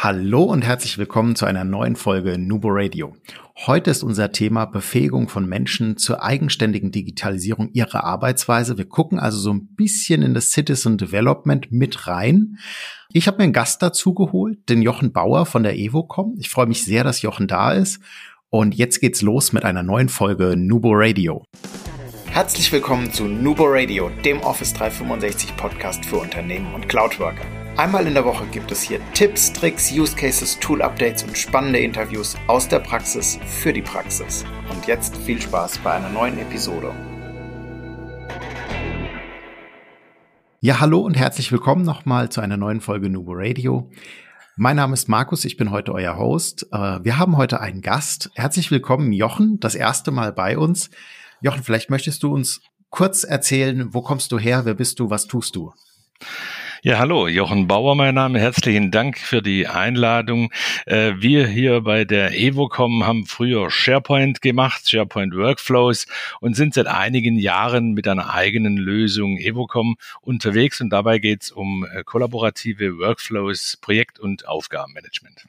Hallo und herzlich willkommen zu einer neuen Folge Nubo Radio. Heute ist unser Thema Befähigung von Menschen zur eigenständigen Digitalisierung ihrer Arbeitsweise. Wir gucken also so ein bisschen in das Citizen Development mit rein. Ich habe mir einen Gast dazu geholt, den Jochen Bauer von der Evocom. Ich freue mich sehr, dass Jochen da ist. Und jetzt geht's los mit einer neuen Folge Nubo Radio. Herzlich willkommen zu Nubo Radio, dem Office 365 Podcast für Unternehmen und Cloudworker. Einmal in der Woche gibt es hier Tipps, Tricks, Use Cases, Tool Updates und spannende Interviews aus der Praxis für die Praxis. Und jetzt viel Spaß bei einer neuen Episode. Ja, hallo und herzlich willkommen nochmal zu einer neuen Folge Nubo Radio. Mein Name ist Markus, ich bin heute euer Host. Äh, wir haben heute einen Gast. Herzlich willkommen, Jochen, das erste Mal bei uns. Jochen, vielleicht möchtest du uns kurz erzählen, wo kommst du her, wer bist du, was tust du? Ja, hallo, Jochen Bauer, mein Name. Herzlichen Dank für die Einladung. Äh, wir hier bei der Evocom haben früher SharePoint gemacht, SharePoint Workflows und sind seit einigen Jahren mit einer eigenen Lösung Evocom unterwegs und dabei geht es um äh, kollaborative Workflows, Projekt- und Aufgabenmanagement.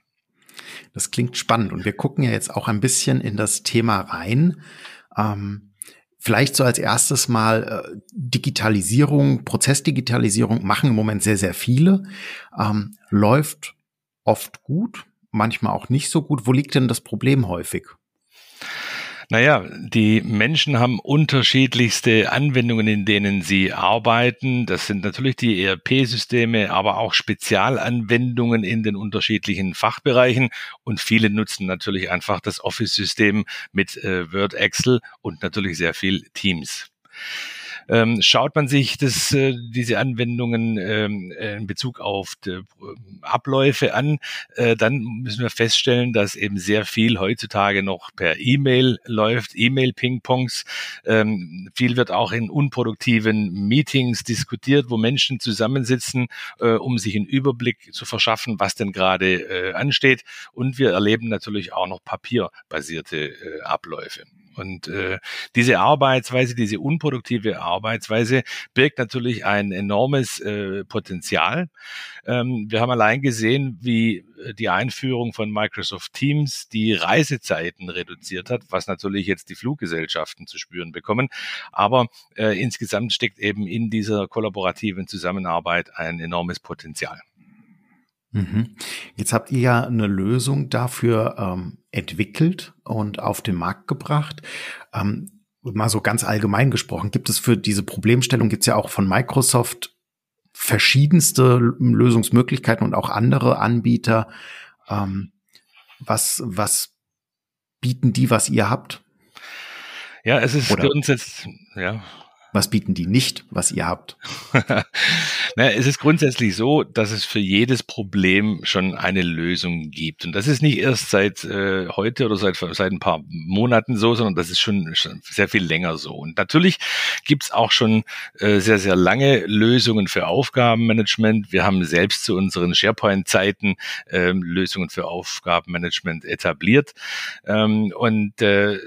Das klingt spannend und wir gucken ja jetzt auch ein bisschen in das Thema rein. Ähm Vielleicht so als erstes mal äh, Digitalisierung, Prozessdigitalisierung machen im Moment sehr, sehr viele. Ähm, läuft oft gut, manchmal auch nicht so gut. Wo liegt denn das Problem häufig? Naja, die Menschen haben unterschiedlichste Anwendungen, in denen sie arbeiten. Das sind natürlich die ERP-Systeme, aber auch Spezialanwendungen in den unterschiedlichen Fachbereichen. Und viele nutzen natürlich einfach das Office-System mit äh, Word, Excel und natürlich sehr viel Teams. Ähm, schaut man sich das, äh, diese Anwendungen ähm, äh, in Bezug auf die, äh, Abläufe an, äh, dann müssen wir feststellen, dass eben sehr viel heutzutage noch per E-Mail läuft, E-Mail-Ping-Pongs. Ähm, viel wird auch in unproduktiven Meetings diskutiert, wo Menschen zusammensitzen, äh, um sich einen Überblick zu verschaffen, was denn gerade äh, ansteht. Und wir erleben natürlich auch noch papierbasierte äh, Abläufe. Und äh, diese Arbeitsweise, diese unproduktive Arbeitsweise birgt natürlich ein enormes äh, Potenzial. Ähm, wir haben allein gesehen, wie äh, die Einführung von Microsoft Teams die Reisezeiten reduziert hat, was natürlich jetzt die Fluggesellschaften zu spüren bekommen. Aber äh, insgesamt steckt eben in dieser kollaborativen Zusammenarbeit ein enormes Potenzial. Mhm. Jetzt habt ihr ja eine Lösung dafür ähm, entwickelt und auf den Markt gebracht. Ähm, mal so ganz allgemein gesprochen, gibt es für diese Problemstellung, gibt es ja auch von Microsoft verschiedenste Lösungsmöglichkeiten und auch andere Anbieter. Ähm, was, was bieten die, was ihr habt? Ja, es ist Oder? für uns jetzt, ja, was bieten die nicht, was ihr habt? naja, es ist grundsätzlich so, dass es für jedes Problem schon eine Lösung gibt. Und das ist nicht erst seit äh, heute oder seit, seit ein paar Monaten so, sondern das ist schon, schon sehr viel länger so. Und natürlich gibt's auch schon äh, sehr, sehr lange Lösungen für Aufgabenmanagement. Wir haben selbst zu unseren SharePoint-Zeiten äh, Lösungen für Aufgabenmanagement etabliert. Ähm, und, äh,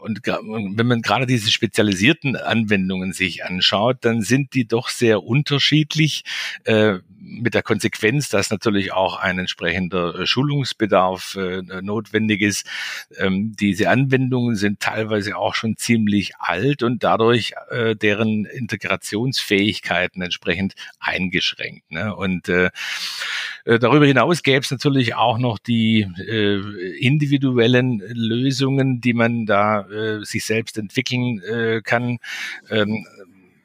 und wenn man gerade diese spezialisierten Anwendungen sich anschaut, dann sind die doch sehr unterschiedlich. Äh, mit der Konsequenz, dass natürlich auch ein entsprechender äh, Schulungsbedarf äh, notwendig ist. Ähm, diese Anwendungen sind teilweise auch schon ziemlich alt und dadurch deren Integrationsfähigkeiten entsprechend eingeschränkt. Ne? Und darüber hinaus gäbe es natürlich auch noch die individuellen Lösungen, die man da sich selbst entwickeln äh, kann. Ähm,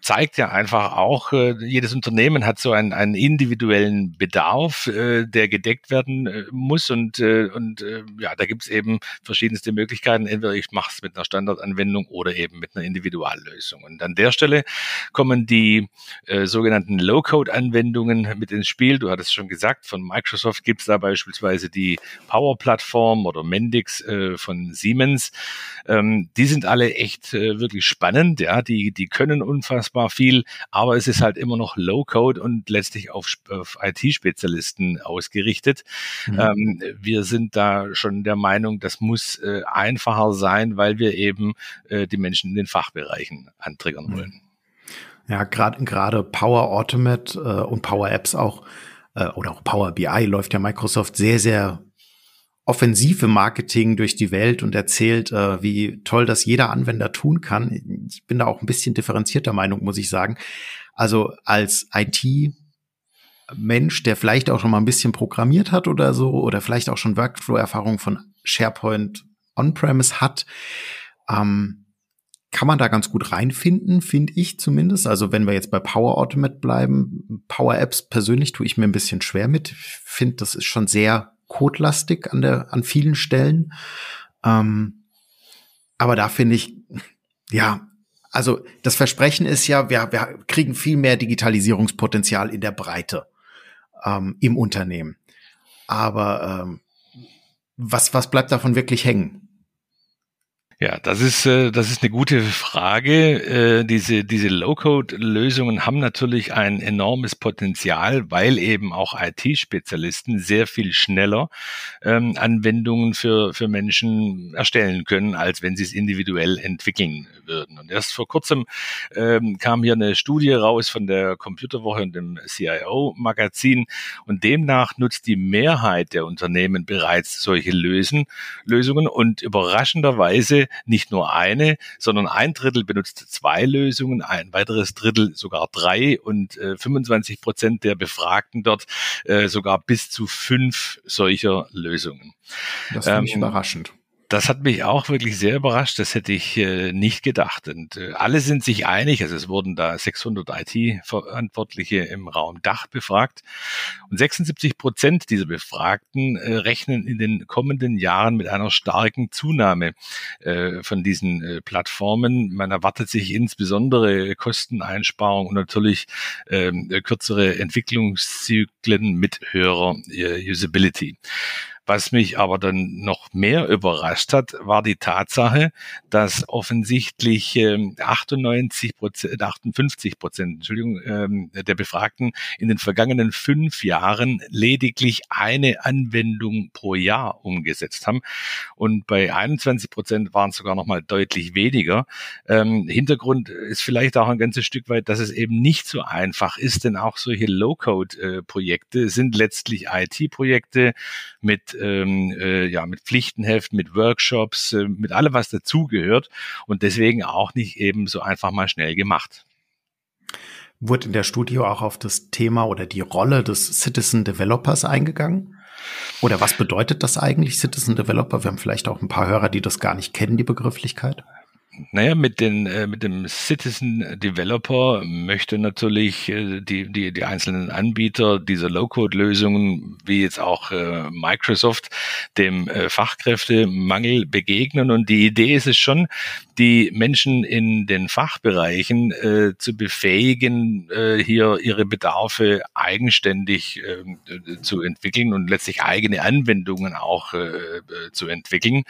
zeigt ja einfach auch, äh, jedes Unternehmen hat so einen, einen individuellen Bedarf, äh, der gedeckt werden äh, muss. Und, und ja, da gibt's eben verschiedenste Möglichkeiten. Entweder ich mache es mit einer Standardanwendung oder eben mit einer Individuallösung. Und an der Stelle kommen die äh, sogenannten Low-Code-Anwendungen mit ins Spiel. Du hattest schon gesagt, von Microsoft gibt's da beispielsweise die Power-Plattform oder Mendix von Siemens. Ähm, die sind alle echt äh, wirklich spannend. Ja, die, die können unfassbar unfassbar viel, aber es ist halt immer noch Low-Code und letztlich auf, auf IT-Spezialisten ausgerichtet. Mhm. Ähm, wir sind da schon der Meinung, das muss äh, einfacher sein, weil wir eben äh, die Menschen in den Fachbereichen antriggern mhm. wollen. Ja, gerade gerade Power Automate äh, und Power Apps auch äh, oder auch Power BI läuft ja Microsoft sehr, sehr offensive Marketing durch die Welt und erzählt, äh, wie toll das jeder Anwender tun kann. Ich bin da auch ein bisschen differenzierter Meinung, muss ich sagen. Also als IT Mensch, der vielleicht auch schon mal ein bisschen programmiert hat oder so, oder vielleicht auch schon Workflow-Erfahrung von SharePoint On-Premise hat, ähm, kann man da ganz gut reinfinden, finde ich zumindest. Also wenn wir jetzt bei Power Automate bleiben, Power Apps persönlich tue ich mir ein bisschen schwer mit. Finde, das ist schon sehr codelastig an der, an vielen Stellen. Ähm, aber da finde ich, ja, also das Versprechen ist ja, wir, wir kriegen viel mehr Digitalisierungspotenzial in der Breite ähm, im Unternehmen. Aber ähm, was, was bleibt davon wirklich hängen? Ja, das ist, äh, das ist eine gute Frage. Äh, diese, diese Low-Code-Lösungen haben natürlich ein enormes Potenzial, weil eben auch IT-Spezialisten sehr viel schneller ähm, Anwendungen für, für Menschen erstellen können, als wenn sie es individuell entwickeln würden. Und erst vor kurzem ähm, kam hier eine Studie raus von der Computerwoche und dem CIO-Magazin und demnach nutzt die Mehrheit der Unternehmen bereits solche Lösen, Lösungen und überraschenderweise nicht nur eine, sondern ein Drittel benutzt zwei Lösungen, ein weiteres Drittel sogar drei und äh, 25 Prozent der Befragten dort äh, sogar bis zu fünf solcher Lösungen. Das finde ich ähm, überraschend. Das hat mich auch wirklich sehr überrascht. Das hätte ich äh, nicht gedacht. Und äh, alle sind sich einig. Also es wurden da 600 IT-Verantwortliche im Raum Dach befragt. Und 76 Prozent dieser Befragten äh, rechnen in den kommenden Jahren mit einer starken Zunahme äh, von diesen äh, Plattformen. Man erwartet sich insbesondere Kosteneinsparung und natürlich äh, kürzere Entwicklungszyklen mit höherer äh, Usability. Was mich aber dann noch mehr überrascht hat, war die Tatsache, dass offensichtlich 98 ähm, Prozent, 58 Prozent, Entschuldigung, ähm, der Befragten in den vergangenen fünf Jahren lediglich eine Anwendung pro Jahr umgesetzt haben. Und bei 21 Prozent waren es sogar noch mal deutlich weniger. Ähm, Hintergrund ist vielleicht auch ein ganzes Stück weit, dass es eben nicht so einfach ist, denn auch solche Low-Code-Projekte sind letztlich IT-Projekte mit ähm, äh, ja, mit Pflichtenheften, mit Workshops, äh, mit allem, was dazugehört und deswegen auch nicht eben so einfach mal schnell gemacht. Wurde in der Studio auch auf das Thema oder die Rolle des Citizen Developers eingegangen? Oder was bedeutet das eigentlich, Citizen Developer? Wir haben vielleicht auch ein paar Hörer, die das gar nicht kennen, die Begrifflichkeit. Naja, mit den äh, mit dem Citizen Developer möchte natürlich äh, die die die einzelnen Anbieter dieser Low-Code-Lösungen wie jetzt auch äh, Microsoft dem äh, Fachkräftemangel begegnen und die Idee ist es schon, die Menschen in den Fachbereichen äh, zu befähigen, äh, hier ihre Bedarfe eigenständig äh, zu entwickeln und letztlich eigene Anwendungen auch äh, zu entwickeln.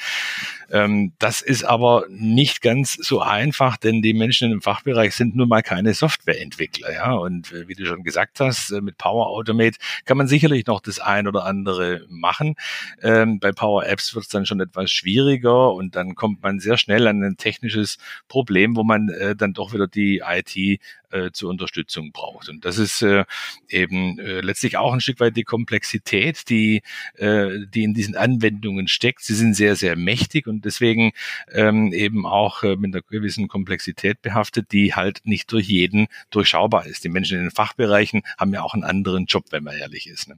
Ähm, das ist aber nicht ganz so einfach, denn die Menschen im Fachbereich sind nun mal keine Softwareentwickler. Ja? Und äh, wie du schon gesagt hast, äh, mit Power Automate kann man sicherlich noch das ein oder andere machen. Ähm, bei Power Apps wird es dann schon etwas schwieriger und dann kommt man sehr schnell an ein technisches Problem, wo man äh, dann doch wieder die IT äh, zur Unterstützung braucht. Und das ist äh, eben äh, letztlich auch ein Stück weit die Komplexität, die, äh, die in diesen Anwendungen steckt. Sie sind sehr, sehr mächtig und deswegen ähm, eben auch äh, mit einer gewissen Komplexität behaftet, die halt nicht durch jeden durchschaubar ist. Die Menschen in den Fachbereichen haben ja auch einen anderen Job, wenn man ehrlich ist. Ne?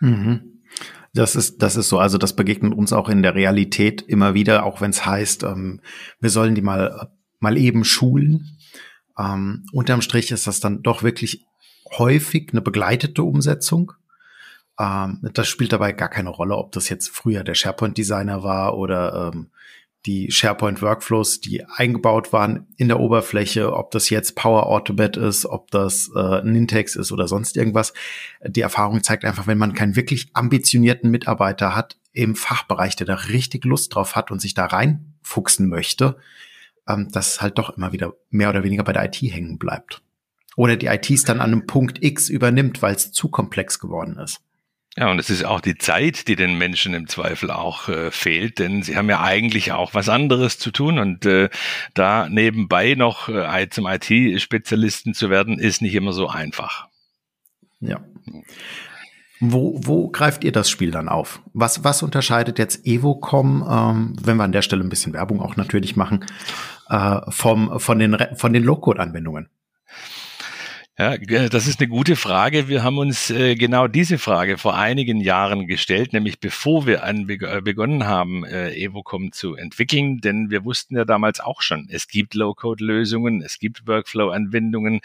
Mhm. Das ist, das ist so. Also das begegnet uns auch in der Realität immer wieder, auch wenn es heißt, ähm, wir sollen die mal, mal eben schulen. Ähm, unterm Strich ist das dann doch wirklich häufig eine begleitete Umsetzung. Ähm, das spielt dabei gar keine Rolle, ob das jetzt früher der SharePoint-Designer war oder ähm, die SharePoint-Workflows, die eingebaut waren in der Oberfläche, ob das jetzt Power Automate ist, ob das äh, Nintex ist oder sonst irgendwas. Die Erfahrung zeigt einfach, wenn man keinen wirklich ambitionierten Mitarbeiter hat im Fachbereich, der da richtig Lust drauf hat und sich da reinfuchsen möchte, ähm, dass halt doch immer wieder mehr oder weniger bei der IT hängen bleibt. Oder die IT es dann an einem Punkt X übernimmt, weil es zu komplex geworden ist. Ja, und es ist auch die Zeit, die den Menschen im Zweifel auch äh, fehlt, denn sie haben ja eigentlich auch was anderes zu tun und äh, da nebenbei noch äh, zum IT-Spezialisten zu werden, ist nicht immer so einfach. Ja. Wo, wo greift ihr das Spiel dann auf? Was, was unterscheidet jetzt Evocom, ähm, wenn wir an der Stelle ein bisschen Werbung auch natürlich machen, äh, vom, von den, von den Low-Code-Anwendungen? Ja, das ist eine gute Frage. Wir haben uns äh, genau diese Frage vor einigen Jahren gestellt, nämlich bevor wir an, äh, begonnen haben, äh, Evocom zu entwickeln, denn wir wussten ja damals auch schon, es gibt Low-Code-Lösungen, es gibt Workflow-Anwendungen,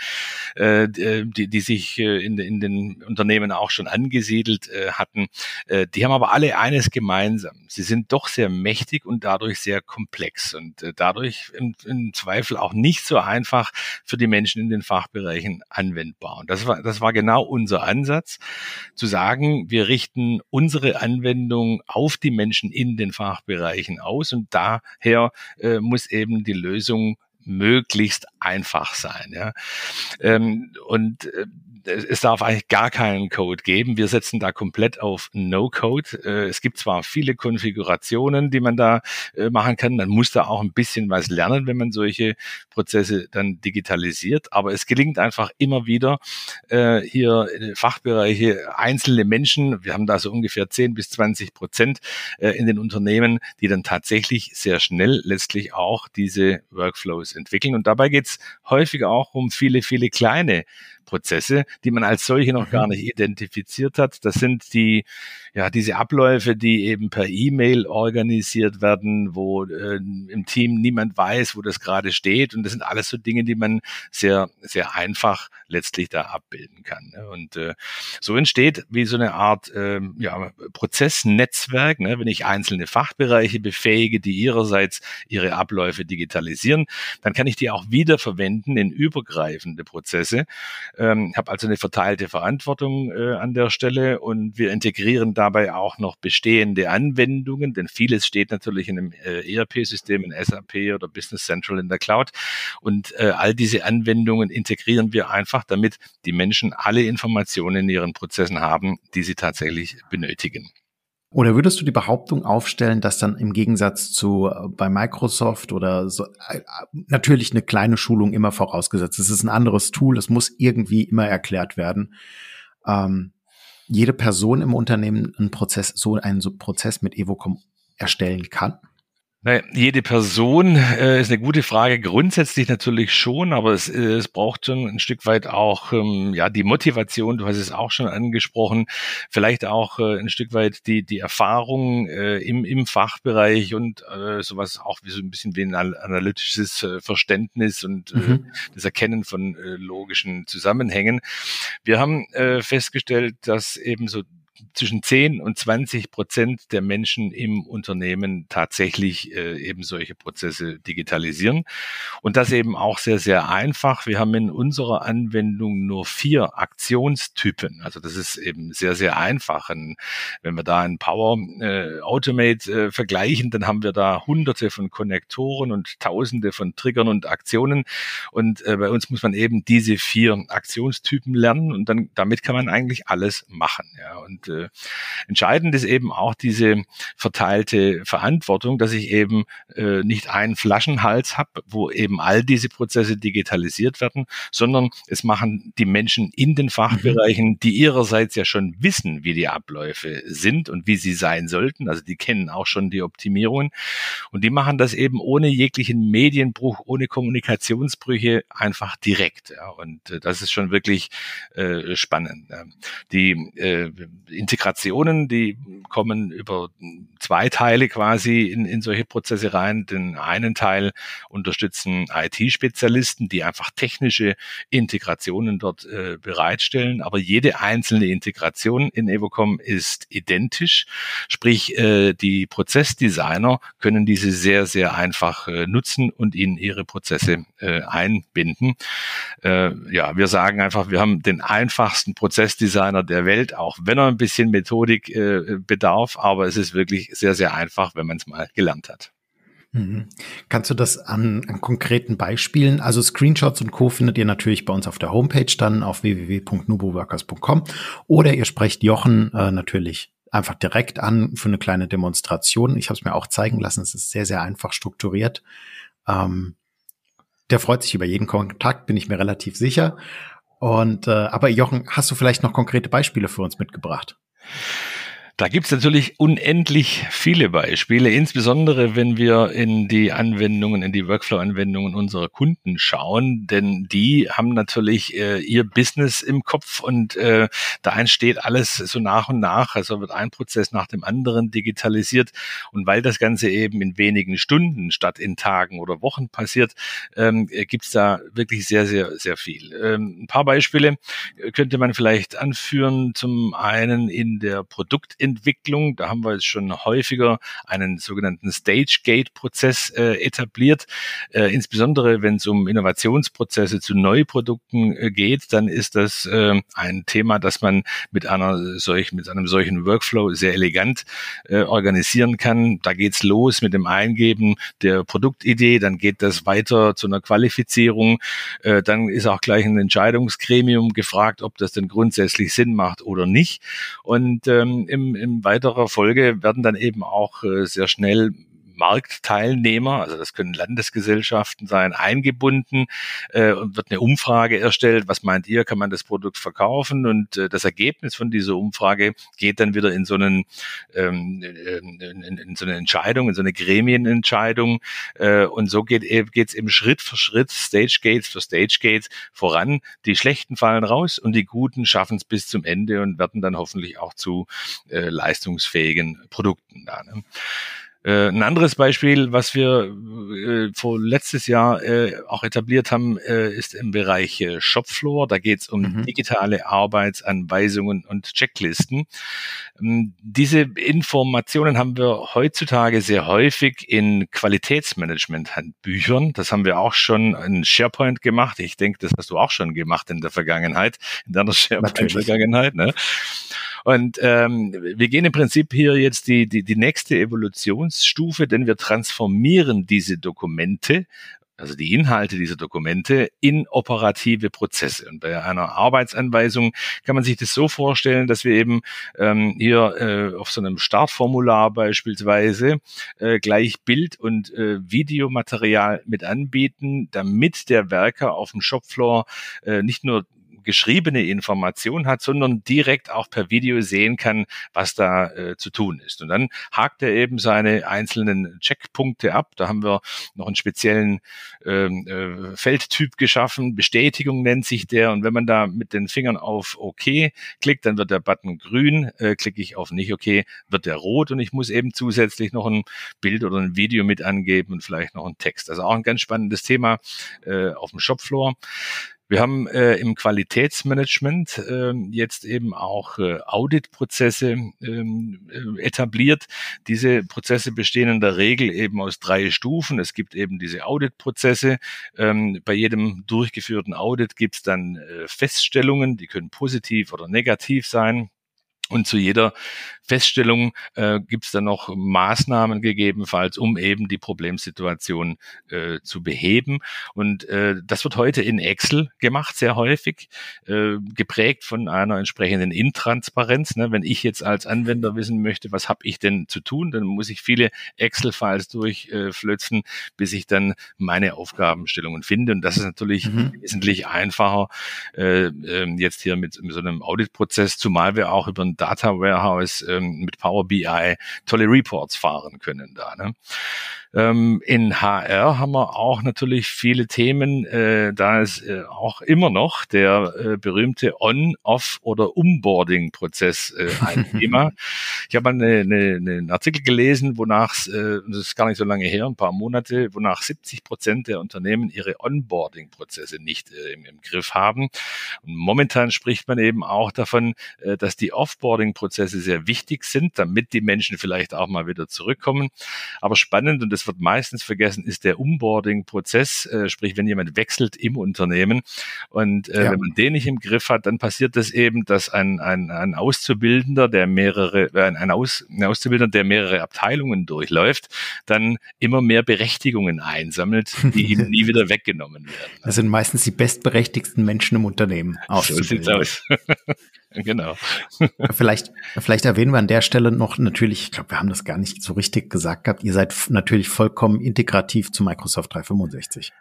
äh, äh die, die sich äh, in, in den Unternehmen auch schon angesiedelt äh, hatten. Äh, die haben aber alle eines gemeinsam. Sie sind doch sehr mächtig und dadurch sehr komplex und äh, dadurch im, im Zweifel auch nicht so einfach für die Menschen in den Fachbereichen anwendbar. Und das war, das war genau unser Ansatz, zu sagen, wir richten unsere Anwendung auf die Menschen in den Fachbereichen aus und daher äh, muss eben die Lösung möglichst einfach sein. Ja. Ähm, und äh, es darf eigentlich gar keinen Code geben. Wir setzen da komplett auf No-Code. Äh, es gibt zwar viele Konfigurationen, die man da äh, machen kann. Man muss da auch ein bisschen was lernen, wenn man solche Prozesse dann digitalisiert. Aber es gelingt einfach immer wieder, äh, hier Fachbereiche, einzelne Menschen, wir haben da so ungefähr 10 bis 20 Prozent in den Unternehmen, die dann tatsächlich sehr schnell letztlich auch diese Workflows entwickeln. Und dabei geht es häufig auch um viele, viele kleine Prozesse, die man als solche noch gar mhm. nicht identifiziert hat. Das sind die, ja, diese Abläufe, die eben per E-Mail organisiert werden, wo äh, im Team niemand weiß, wo das gerade steht. Und das sind alles so Dinge, die man sehr, sehr einfach letztlich da abbilden kann. Ne? Und äh, so entsteht wie so eine Art äh, ja, Prozessnetzwerk, ne? wenn ich einzelne Fachbereiche befähige, die ihrerseits ihre Abläufe digitalisieren, dann kann ich die auch wiederverwenden in übergreifende Prozesse. Ähm, habe also eine verteilte Verantwortung äh, an der Stelle und wir integrieren dabei auch noch bestehende Anwendungen, denn vieles steht natürlich in einem äh, ERP-System, in SAP oder Business Central in der Cloud. Und äh, all diese Anwendungen integrieren wir einfach, damit die Menschen alle Informationen in ihren Prozessen haben, die sie tatsächlich benötigen. Oder würdest du die Behauptung aufstellen, dass dann im Gegensatz zu äh, bei Microsoft oder so äh, natürlich eine kleine Schulung immer vorausgesetzt. Es ist ein anderes Tool, es muss irgendwie immer erklärt werden. Ähm, jede Person im Unternehmen einen Prozess, so einen Prozess mit Evocom erstellen kann? Naja, jede Person äh, ist eine gute Frage. Grundsätzlich natürlich schon, aber es, äh, es braucht schon ein Stück weit auch ähm, ja die Motivation. Du hast es auch schon angesprochen. Vielleicht auch äh, ein Stück weit die die Erfahrung äh, im im Fachbereich und äh, sowas auch wie so ein bisschen wie ein analytisches äh, Verständnis und äh, mhm. das Erkennen von äh, logischen Zusammenhängen. Wir haben äh, festgestellt, dass eben so zwischen 10 und 20 Prozent der Menschen im Unternehmen tatsächlich äh, eben solche Prozesse digitalisieren. Und das eben auch sehr, sehr einfach. Wir haben in unserer Anwendung nur vier Aktionstypen. Also das ist eben sehr, sehr einfach. Und wenn wir da ein Power äh, Automate äh, vergleichen, dann haben wir da hunderte von Konnektoren und tausende von Triggern und Aktionen. Und äh, bei uns muss man eben diese vier Aktionstypen lernen und dann damit kann man eigentlich alles machen. Ja. Und äh, entscheidend ist eben auch diese verteilte Verantwortung, dass ich eben äh, nicht einen Flaschenhals habe, wo eben all diese Prozesse digitalisiert werden, sondern es machen die Menschen in den Fachbereichen, mhm. die ihrerseits ja schon wissen, wie die Abläufe sind und wie sie sein sollten. Also die kennen auch schon die Optimierungen und die machen das eben ohne jeglichen Medienbruch, ohne Kommunikationsbrüche einfach direkt. Ja. Und äh, das ist schon wirklich äh, spannend. Die äh, Integrationen, die kommen über zwei Teile quasi in, in solche Prozesse rein. Den einen Teil unterstützen IT-Spezialisten, die einfach technische Integrationen dort äh, bereitstellen. Aber jede einzelne Integration in Evocom ist identisch. Sprich, äh, die Prozessdesigner können diese sehr, sehr einfach äh, nutzen und in ihre Prozesse äh, einbinden. Äh, ja, wir sagen einfach, wir haben den einfachsten Prozessdesigner der Welt, auch wenn er ein bisschen Methodik äh, bedarf, aber es ist wirklich sehr, sehr einfach, wenn man es mal gelernt hat. Mhm. Kannst du das an, an konkreten Beispielen, also Screenshots und Co. findet ihr natürlich bei uns auf der Homepage dann auf www.nuboworkers.com oder ihr sprecht Jochen äh, natürlich einfach direkt an für eine kleine Demonstration. Ich habe es mir auch zeigen lassen, es ist sehr, sehr einfach strukturiert. Ähm, der freut sich über jeden Kontakt, bin ich mir relativ sicher. Und äh, aber Jochen, hast du vielleicht noch konkrete Beispiele für uns mitgebracht? Da gibt's natürlich unendlich viele Beispiele, insbesondere wenn wir in die Anwendungen, in die Workflow-Anwendungen unserer Kunden schauen, denn die haben natürlich äh, ihr Business im Kopf und äh, da entsteht alles so nach und nach, also wird ein Prozess nach dem anderen digitalisiert. Und weil das Ganze eben in wenigen Stunden statt in Tagen oder Wochen passiert, ähm, gibt's da wirklich sehr, sehr, sehr viel. Ähm, ein paar Beispiele könnte man vielleicht anführen, zum einen in der Produkt Entwicklung. Da haben wir jetzt schon häufiger einen sogenannten Stage-Gate-Prozess äh, etabliert. Äh, insbesondere wenn es um Innovationsprozesse zu Neuprodukten äh, geht, dann ist das äh, ein Thema, das man mit einer solch, mit einem solchen Workflow sehr elegant äh, organisieren kann. Da geht's los mit dem Eingeben der Produktidee, dann geht das weiter zu einer Qualifizierung, äh, dann ist auch gleich ein Entscheidungsgremium gefragt, ob das denn grundsätzlich Sinn macht oder nicht. Und ähm, im, in weiterer Folge werden dann eben auch äh, sehr schnell Marktteilnehmer, also das können Landesgesellschaften sein, eingebunden äh, und wird eine Umfrage erstellt. Was meint ihr, kann man das Produkt verkaufen? Und äh, das Ergebnis von dieser Umfrage geht dann wieder in so einen ähm, in, in, in so eine Entscheidung, in so eine Gremienentscheidung. Äh, und so geht es eben Schritt für Schritt, Stage Gates für Stage Gates voran. Die schlechten fallen raus und die guten schaffen es bis zum Ende und werden dann hoffentlich auch zu äh, leistungsfähigen Produkten da. Ne? Äh, ein anderes Beispiel, was wir äh, vor letztes Jahr äh, auch etabliert haben, äh, ist im Bereich äh, Shopfloor. Da geht es um mhm. digitale Arbeitsanweisungen und Checklisten. Ähm, diese Informationen haben wir heutzutage sehr häufig in Qualitätsmanagement-Handbüchern. Das haben wir auch schon in SharePoint gemacht. Ich denke, das hast du auch schon gemacht in der Vergangenheit, in deiner SharePoint-Vergangenheit. Ne? Und ähm, wir gehen im Prinzip hier jetzt die, die, die nächste Evolutionsstufe, denn wir transformieren diese Dokumente also die Inhalte dieser Dokumente in operative Prozesse. Und bei einer Arbeitsanweisung kann man sich das so vorstellen, dass wir eben ähm, hier äh, auf so einem Startformular beispielsweise äh, gleich Bild- und äh, Videomaterial mit anbieten, damit der Werker auf dem Shopfloor äh, nicht nur geschriebene Information hat, sondern direkt auch per Video sehen kann, was da äh, zu tun ist. Und dann hakt er eben seine einzelnen Checkpunkte ab. Da haben wir noch einen speziellen ähm, äh, Feldtyp geschaffen. Bestätigung nennt sich der. Und wenn man da mit den Fingern auf OK klickt, dann wird der Button grün. Äh, klicke ich auf nicht OK, wird der rot. Und ich muss eben zusätzlich noch ein Bild oder ein Video mit angeben und vielleicht noch einen Text. Also auch ein ganz spannendes Thema äh, auf dem Shopfloor. Wir haben äh, im Qualitätsmanagement äh, jetzt eben auch äh, Auditprozesse ähm, äh, etabliert. Diese Prozesse bestehen in der Regel eben aus drei Stufen. Es gibt eben diese Auditprozesse. Ähm, bei jedem durchgeführten Audit gibt es dann äh, Feststellungen, die können positiv oder negativ sein. Und zu jeder Feststellung äh, gibt es dann noch Maßnahmen gegebenenfalls, um eben die Problemsituation äh, zu beheben. Und äh, das wird heute in Excel gemacht, sehr häufig, äh, geprägt von einer entsprechenden Intransparenz. Ne? Wenn ich jetzt als Anwender wissen möchte, was habe ich denn zu tun, dann muss ich viele Excel-Files durchflötzen, äh, bis ich dann meine Aufgabenstellungen finde. Und das ist natürlich mhm. wesentlich einfacher äh, äh, jetzt hier mit, mit so einem Auditprozess, zumal wir auch über ein Data Warehouse ähm, mit Power BI tolle Reports fahren können da. Ne? Ähm, in HR haben wir auch natürlich viele Themen. Äh, da ist äh, auch immer noch der äh, berühmte On, Off oder Onboarding-Prozess äh, ein Thema. Ich habe eine, eine, einen Artikel gelesen, wonach, äh, das ist gar nicht so lange her, ein paar Monate, wonach 70 Prozent der Unternehmen ihre Onboarding-Prozesse nicht äh, im, im, Griff haben. Und momentan spricht man eben auch davon, dass die Offboarding-Prozesse sehr wichtig sind, damit die Menschen vielleicht auch mal wieder zurückkommen. Aber spannend und das wird meistens vergessen, ist der Onboarding-Prozess, äh, sprich, wenn jemand wechselt im Unternehmen und äh, ja. wenn man den nicht im Griff hat, dann passiert das eben, dass ein, ein, ein Auszubildender, der mehrere, äh, ein, Aus, ein Auszubildender, der mehrere Abteilungen durchläuft, dann immer mehr Berechtigungen einsammelt, die ihm nie wieder weggenommen werden. Das sind meistens die bestberechtigten Menschen im Unternehmen. So sieht's aus. genau. vielleicht, vielleicht erwähnen wir an der Stelle noch natürlich, ich glaube, wir haben das gar nicht so richtig gesagt gehabt, ihr seid natürlich vollkommen integrativ zu Microsoft 365.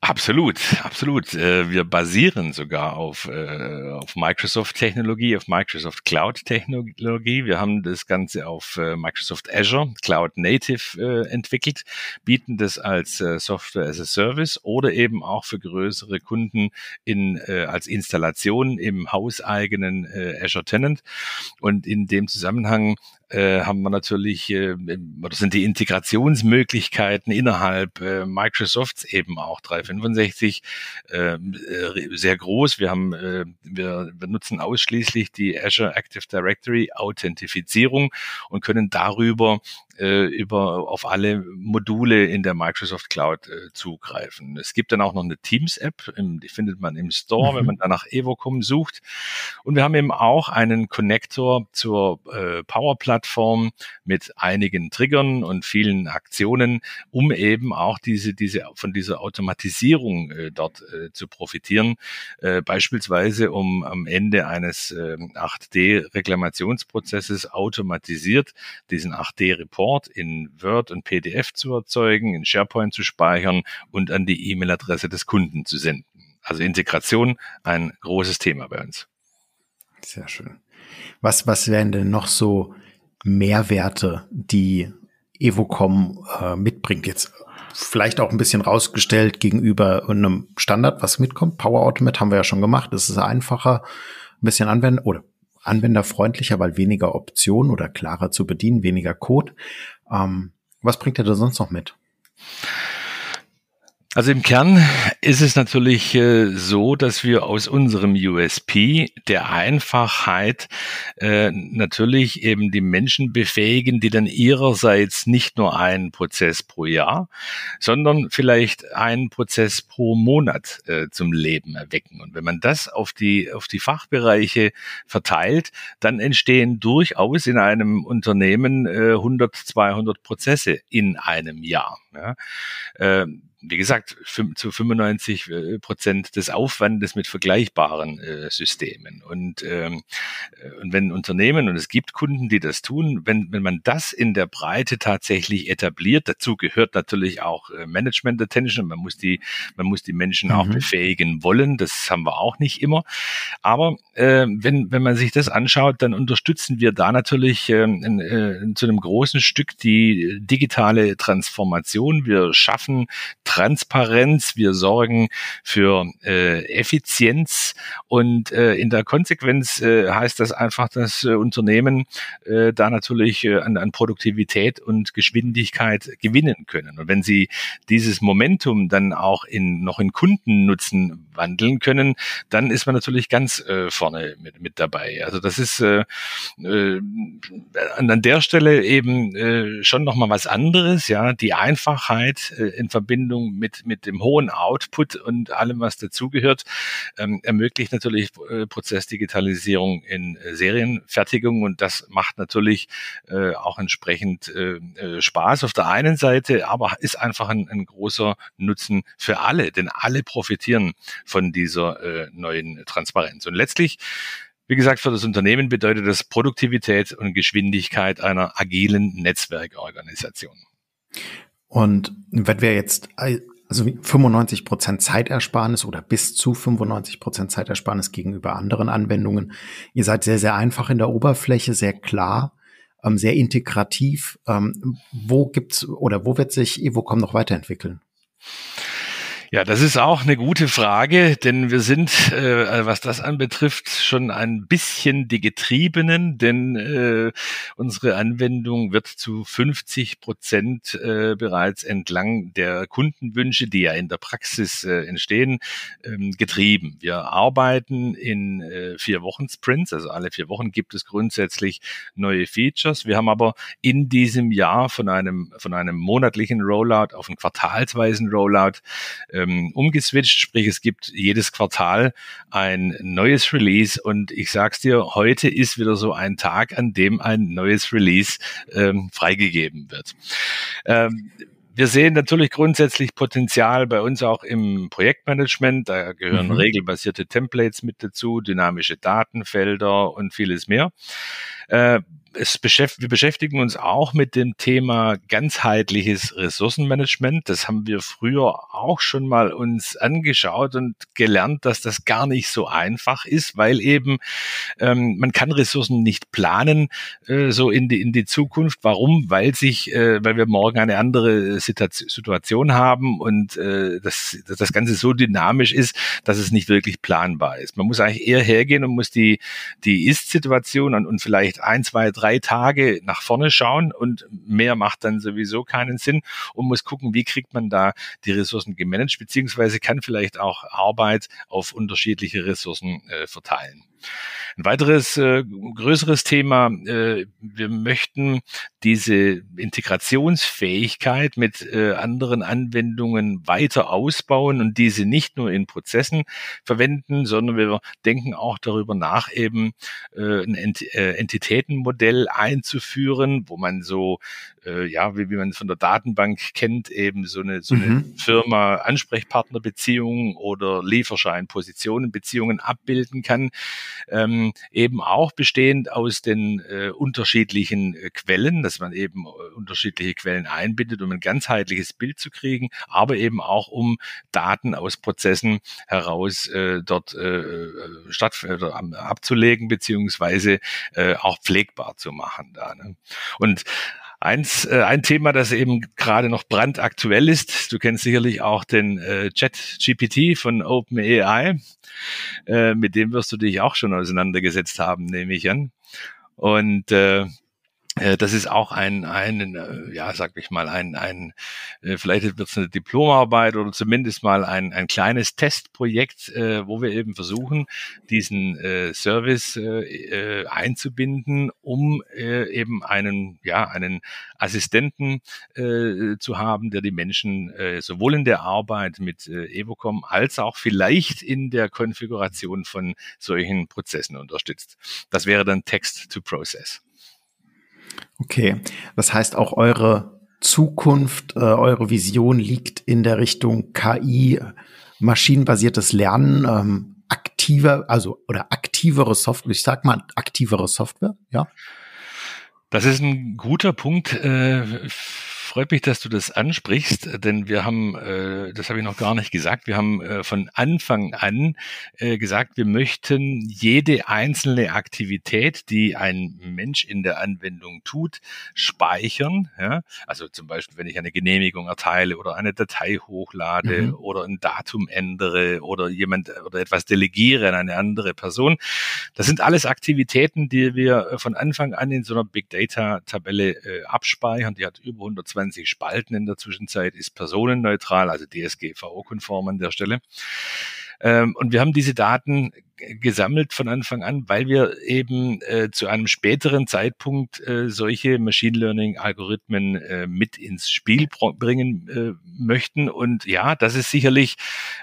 Absolut, absolut. Äh, wir basieren sogar auf, äh, auf Microsoft-Technologie, auf Microsoft Cloud-Technologie. Wir haben das Ganze auf äh, Microsoft Azure Cloud Native entwickelt, bieten das als Software as a Service oder eben auch für größere Kunden in, als Installation im hauseigenen Azure Tenant. Und in dem Zusammenhang haben wir natürlich, oder sind die Integrationsmöglichkeiten innerhalb äh, Microsofts eben auch 365 äh, äh, sehr groß. Wir haben, äh, wir benutzen ausschließlich die Azure Active Directory Authentifizierung und können darüber äh, über auf alle Module in der Microsoft Cloud äh, zugreifen. Es gibt dann auch noch eine Teams-App, die findet man im Store, mhm. wenn man da nach Evocom sucht. Und wir haben eben auch einen Connector zur äh, Power-Plattform mit einigen Triggern und vielen Aktionen, um eben auch diese, diese von dieser Automatisierung äh, dort äh, zu profitieren. Äh, beispielsweise, um am Ende eines äh, 8D-Reklamationsprozesses automatisiert diesen 8D-Report Report in Word und PDF zu erzeugen, in SharePoint zu speichern und an die E-Mail-Adresse des Kunden zu senden. Also Integration ein großes Thema bei uns. Sehr schön. Was, was wären denn noch so Mehrwerte, die Evocom äh, mitbringt? Jetzt vielleicht auch ein bisschen rausgestellt gegenüber einem Standard, was mitkommt. Power Automate haben wir ja schon gemacht. Das ist einfacher, ein bisschen anwenden oder anwenderfreundlicher, weil weniger Optionen oder klarer zu bedienen, weniger Code. Ähm, was bringt er da sonst noch mit? Also im Kern ist es natürlich äh, so, dass wir aus unserem USP der Einfachheit äh, natürlich eben die Menschen befähigen, die dann ihrerseits nicht nur einen Prozess pro Jahr, sondern vielleicht einen Prozess pro Monat äh, zum Leben erwecken. Und wenn man das auf die, auf die Fachbereiche verteilt, dann entstehen durchaus in einem Unternehmen äh, 100, 200 Prozesse in einem Jahr. Ja. Äh, wie gesagt, zu 95 äh, Prozent des Aufwandes mit vergleichbaren äh, Systemen. Und, ähm, äh, und wenn Unternehmen, und es gibt Kunden, die das tun, wenn, wenn man das in der Breite tatsächlich etabliert, dazu gehört natürlich auch äh, Management Attention, man muss die, man muss die Menschen mhm. auch befähigen wollen, das haben wir auch nicht immer. Aber äh, wenn, wenn man sich das anschaut, dann unterstützen wir da natürlich äh, in, äh, zu einem großen Stück die digitale Transformation. Wir schaffen Transparenz, wir sorgen für äh, Effizienz und äh, in der Konsequenz äh, heißt das einfach, dass äh, Unternehmen äh, da natürlich äh, an, an Produktivität und Geschwindigkeit gewinnen können. Und wenn sie dieses Momentum dann auch in noch in Kundennutzen wandeln können, dann ist man natürlich ganz äh, vorne mit, mit dabei. Also das ist äh, äh, an der Stelle eben äh, schon noch mal was anderes, ja, die Einfachheit äh, in Verbindung Verbindung mit, mit dem hohen Output und allem, was dazugehört, ähm, ermöglicht natürlich äh, Prozessdigitalisierung in äh, Serienfertigung und das macht natürlich äh, auch entsprechend äh, äh, Spaß auf der einen Seite, aber ist einfach ein, ein großer Nutzen für alle, denn alle profitieren von dieser neuen Transparenz. Und letztlich wie gesagt, für das Unternehmen bedeutet das Produktivität und Geschwindigkeit einer agilen Netzwerkorganisation. Und wenn wir jetzt also 95 Prozent Zeitersparnis oder bis zu 95 Prozent Zeitersparnis gegenüber anderen Anwendungen. Ihr seid sehr, sehr einfach in der Oberfläche, sehr klar, ähm, sehr integrativ. Ähm, wo gibt's oder wo wird sich Evocom noch weiterentwickeln? Ja, das ist auch eine gute Frage, denn wir sind, äh, was das anbetrifft, schon ein bisschen die Getriebenen, denn äh, unsere Anwendung wird zu 50 Prozent äh, bereits entlang der Kundenwünsche, die ja in der Praxis äh, entstehen, ähm, getrieben. Wir arbeiten in äh, vier Wochen Sprints, also alle vier Wochen gibt es grundsätzlich neue Features. Wir haben aber in diesem Jahr von einem von einem monatlichen Rollout auf einen quartalsweisen Rollout ähm, umgeswitcht, sprich es gibt jedes Quartal ein neues Release und ich sag's dir, heute ist wieder so ein Tag, an dem ein neues Release ähm, freigegeben wird. Ähm, wir sehen natürlich grundsätzlich Potenzial bei uns auch im Projektmanagement. Da gehören mhm. regelbasierte Templates mit dazu, dynamische Datenfelder und vieles mehr. Äh, es beschäft wir beschäftigen uns auch mit dem Thema ganzheitliches Ressourcenmanagement. Das haben wir früher auch schon mal uns angeschaut und gelernt, dass das gar nicht so einfach ist, weil eben ähm, man kann Ressourcen nicht planen äh, so in die in die Zukunft. Warum? Weil sich, äh, weil wir morgen eine andere Situation haben und äh, das das Ganze so dynamisch ist, dass es nicht wirklich planbar ist. Man muss eigentlich eher hergehen und muss die die Ist-Situation und, und vielleicht ein, zwei, drei Tage nach vorne schauen und mehr macht dann sowieso keinen Sinn und muss gucken, wie kriegt man da die Ressourcen gemanagt, beziehungsweise kann vielleicht auch Arbeit auf unterschiedliche Ressourcen äh, verteilen. Ein weiteres äh, größeres Thema, äh, wir möchten diese Integrationsfähigkeit mit äh, anderen Anwendungen weiter ausbauen und diese nicht nur in Prozessen verwenden, sondern wir denken auch darüber nach, eben äh, ein Ent äh, Entitätenmodell einzuführen, wo man so äh, ja, wie, wie man von der Datenbank kennt, eben so eine, so eine mhm. Firma Ansprechpartnerbeziehungen oder Lieferschein-Positionenbeziehungen abbilden kann, ähm, eben auch bestehend aus den äh, unterschiedlichen äh, Quellen, dass man eben äh, unterschiedliche Quellen einbindet, um ein ganzheitliches Bild zu kriegen, aber eben auch um Daten aus Prozessen heraus äh, dort äh, äh statt äh, abzulegen beziehungsweise äh, auch pflegbar zu machen da. Ne? Und Eins, äh, ein Thema, das eben gerade noch brandaktuell ist. Du kennst sicherlich auch den äh, Chat GPT von OpenAI. Äh, mit dem wirst du dich auch schon auseinandergesetzt haben, nehme ich an. Und äh, das ist auch ein, ein äh, ja, sag ich mal, ein, ein äh, vielleicht wird es eine Diplomarbeit oder zumindest mal ein, ein kleines Testprojekt, äh, wo wir eben versuchen, diesen äh, Service äh, einzubinden, um äh, eben einen, ja, einen Assistenten äh, zu haben, der die Menschen äh, sowohl in der Arbeit mit äh, Evocom als auch vielleicht in der Konfiguration von solchen Prozessen unterstützt. Das wäre dann Text to Process. Okay, das heißt auch eure Zukunft, äh, eure Vision liegt in der Richtung KI, maschinenbasiertes Lernen, ähm, aktiver, also oder aktivere Software. Ich sag mal aktivere Software, ja. Das ist ein guter Punkt. Äh, freut mich, dass du das ansprichst, denn wir haben, äh, das habe ich noch gar nicht gesagt, wir haben äh, von Anfang an äh, gesagt, wir möchten jede einzelne Aktivität, die ein Mensch in der Anwendung tut, speichern. Ja? Also zum Beispiel, wenn ich eine Genehmigung erteile oder eine Datei hochlade mhm. oder ein Datum ändere oder jemand oder etwas delegiere an eine andere Person. Das sind alles Aktivitäten, die wir von Anfang an in so einer Big Data Tabelle äh, abspeichern. Die hat über 120 24 Spalten in der Zwischenzeit, ist personenneutral, also DSGVO-konform an der Stelle. Ähm, und wir haben diese Daten gesammelt von Anfang an, weil wir eben äh, zu einem späteren Zeitpunkt äh, solche Machine Learning Algorithmen äh, mit ins Spiel bringen äh, möchten. Und ja, das ist sicherlich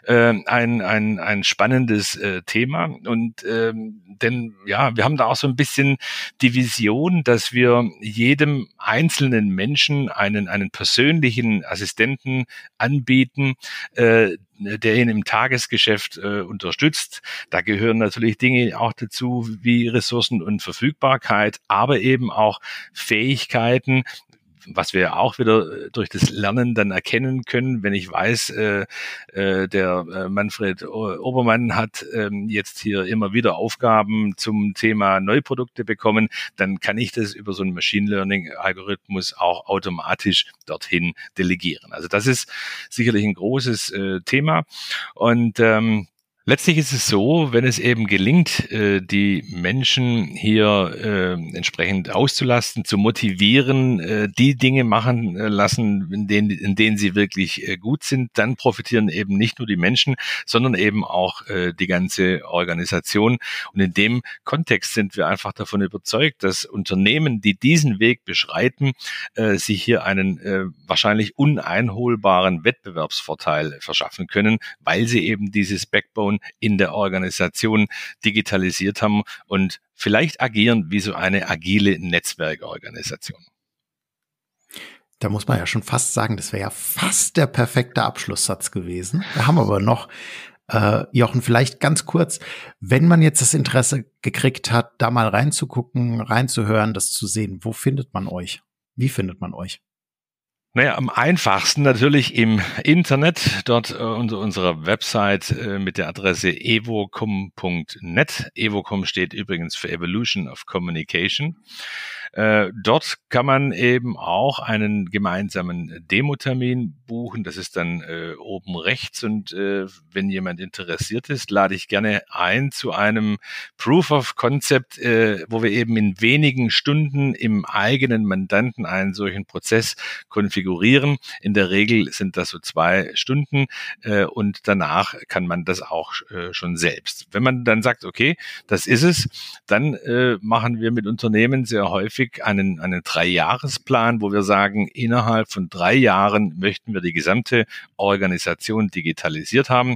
äh, ein, ein, ein spannendes äh, Thema. Und ähm, denn ja, wir haben da auch so ein bisschen die Vision, dass wir jedem einzelnen Menschen einen, einen persönlichen Assistenten anbieten, äh, der ihn im Tagesgeschäft äh, unterstützt. Da gehören natürlich Dinge auch dazu wie Ressourcen und Verfügbarkeit, aber eben auch Fähigkeiten, was wir auch wieder äh, durch das Lernen dann erkennen können, wenn ich weiß, äh, äh, der äh, Manfred Obermann hat äh, jetzt hier immer wieder Aufgaben zum Thema Neuprodukte bekommen, dann kann ich das über so einen Machine Learning Algorithmus auch automatisch dorthin delegieren. Also das ist sicherlich ein großes äh, Thema und ähm, Letztlich ist es so, wenn es eben gelingt, äh, die Menschen hier äh, entsprechend auszulasten, zu motivieren, äh, die Dinge machen lassen, in denen, in denen sie wirklich gut sind, dann profitieren eben nicht nur die Menschen, sondern eben auch die ganze Organisation. Und in dem Kontext sind wir einfach davon überzeugt, dass Unternehmen, die diesen Weg beschreiten, sich hier einen wahrscheinlich uneinholbaren Wettbewerbsvorteil verschaffen können, weil sie eben dieses Backbone Organisation in der Organisation digitalisiert haben und vielleicht agieren wie so eine agile Netzwerkorganisation. Da muss man ja schon fast sagen, das wäre ja fast der perfekte Abschlusssatz gewesen. Wir haben aber noch Äh, Jochen, vielleicht ganz kurz, wenn man jetzt das Interesse gekriegt hat, da mal reinzugucken, reinzuhören, das zu sehen, wo findet man euch? Wie findet man euch? Naja, am einfachsten natürlich im Internet, dort äh, unter unserer Website äh, mit der Adresse evocom.net. Evocom steht übrigens für Evolution of Communication. Äh, dort kann man eben auch einen gemeinsamen Demo-Termin buchen. Das ist dann äh, oben rechts. Und äh, wenn jemand interessiert ist, lade ich gerne ein zu einem Proof of Concept, äh, wo wir eben in wenigen Stunden im eigenen Mandanten einen solchen Prozess konfigurieren. In der Regel sind das so zwei Stunden äh, und danach kann man das auch schon selbst. Wenn man dann sagt, okay, das ist es, dann machen wir mit Unternehmen sehr häufig häufig einen, einen Dreijahresplan, wo wir sagen, innerhalb von drei Jahren möchten wir die gesamte Organisation digitalisiert haben.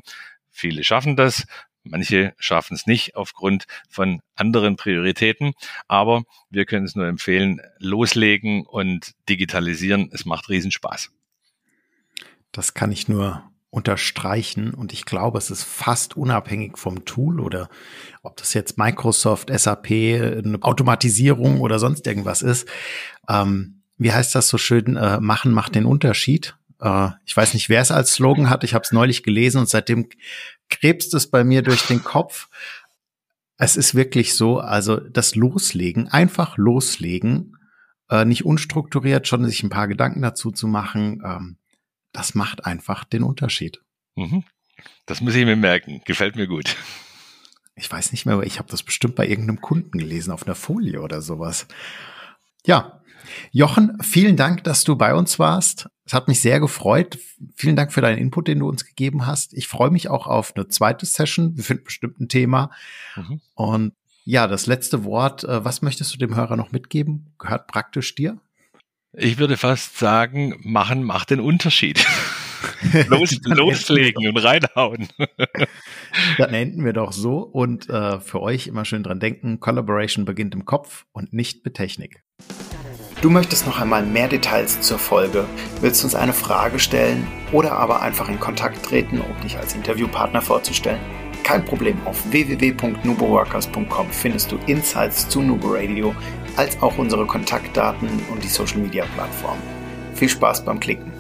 Viele schaffen das, Manche schaffen es nicht aufgrund von anderen Prioritäten, aber wir können es nur empfehlen, loslegen und digitalisieren. Es macht Riesenspaß. Das kann ich nur unterstreichen und ich glaube, es ist fast unabhängig vom Tool oder ob das jetzt Microsoft, SAP, eine Automatisierung oder sonst irgendwas ist. Ähm, wie heißt das so schön? Äh, machen macht den Unterschied. Äh, ich weiß nicht, wer es als Slogan hat. Ich habe es neulich gelesen und seitdem krebst es bei mir durch den Kopf. Es ist wirklich so, also das Loslegen, einfach loslegen, äh, nicht unstrukturiert, schon sich ein paar Gedanken dazu zu machen. Ähm, das macht einfach den Unterschied. Mhm. Das muss ich mir merken. Gefällt mir gut. Ich weiß nicht mehr, ich habe das bestimmt bei irgendeinem Kunden gelesen auf einer Folie oder sowas. Ja, Jochen, vielen Dank, dass du bei uns warst. Es hat mich sehr gefreut. Vielen Dank für deinen Input, den du uns gegeben hast. Ich freue mich auch auf eine zweite Session. Wir finden bestimmt ein Thema. Mhm. Und ja, das letzte Wort. Äh, was möchtest du dem Hörer noch mitgeben? Gehört praktisch dir? Ich würde fast sagen, machen macht den Unterschied. Los, loslegen und reinhauen. Dann enden wir doch so und äh, für euch immer schön dran denken, Collaboration beginnt im Kopf und nicht mit Technik. Du möchtest noch einmal mehr Details zur Folge, willst uns eine Frage stellen oder aber einfach in Kontakt treten, um dich als Interviewpartner vorzustellen? Kein Problem, auf www.nuboworkers.com findest du Insights zu Nubo Radio als auch unsere Kontaktdaten und die Social Media Plattform. Viel Spaß beim Klicken.